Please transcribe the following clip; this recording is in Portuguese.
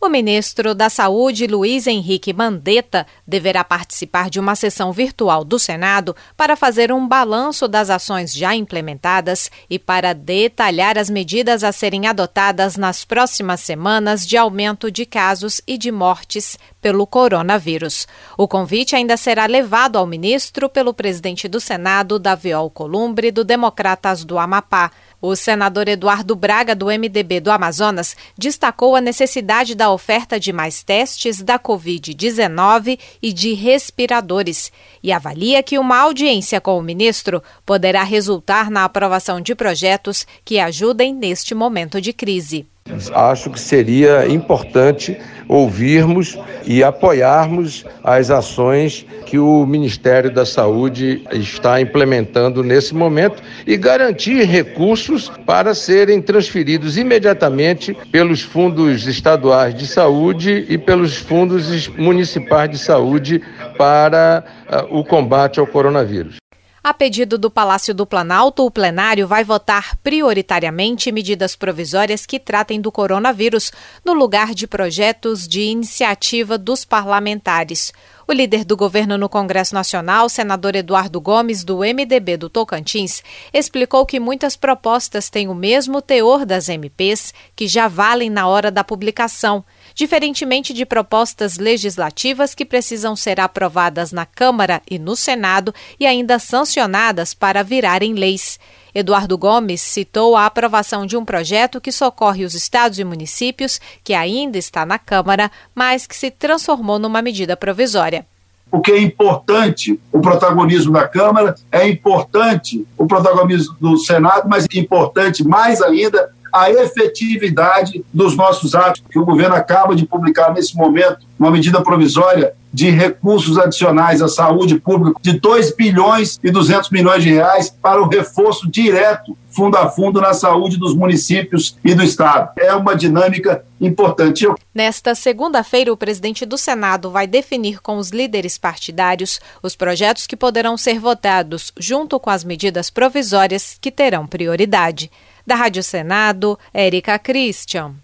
O ministro da Saúde, Luiz Henrique Mandetta, deverá participar de uma sessão virtual do Senado para fazer um balanço das ações já implementadas e para detalhar as medidas a serem adotadas nas próximas semanas de aumento de casos e de mortes pelo coronavírus. O convite ainda será levado ao ministro pelo presidente do Senado, Davi Alcolumbre, do Democratas do Amapá. O senador Eduardo Braga, do MDB do Amazonas, destacou a necessidade da oferta de mais testes da Covid-19 e de respiradores e avalia que uma audiência com o ministro poderá resultar na aprovação de projetos que ajudem neste momento de crise. Acho que seria importante ouvirmos e apoiarmos as ações que o Ministério da Saúde está implementando nesse momento e garantir recursos para serem transferidos imediatamente pelos fundos estaduais de saúde e pelos fundos municipais de saúde para uh, o combate ao coronavírus. A pedido do Palácio do Planalto, o plenário vai votar prioritariamente medidas provisórias que tratem do coronavírus, no lugar de projetos de iniciativa dos parlamentares. O líder do governo no Congresso Nacional, senador Eduardo Gomes, do MDB do Tocantins, explicou que muitas propostas têm o mesmo teor das MPs, que já valem na hora da publicação diferentemente de propostas legislativas que precisam ser aprovadas na Câmara e no Senado e ainda sancionadas para virarem leis. Eduardo Gomes citou a aprovação de um projeto que socorre os estados e municípios, que ainda está na Câmara, mas que se transformou numa medida provisória. Porque é importante o protagonismo da Câmara, é importante o protagonismo do Senado, mas é importante mais ainda a efetividade dos nossos atos, que o governo acaba de publicar nesse momento, uma medida provisória de recursos adicionais à saúde pública de 2 bilhões e 200 milhões de reais para o reforço direto, fundo a fundo, na saúde dos municípios e do Estado. É uma dinâmica importante. Nesta segunda-feira, o presidente do Senado vai definir com os líderes partidários os projetos que poderão ser votados, junto com as medidas provisórias que terão prioridade. Da Rádio Senado, Érica Christian.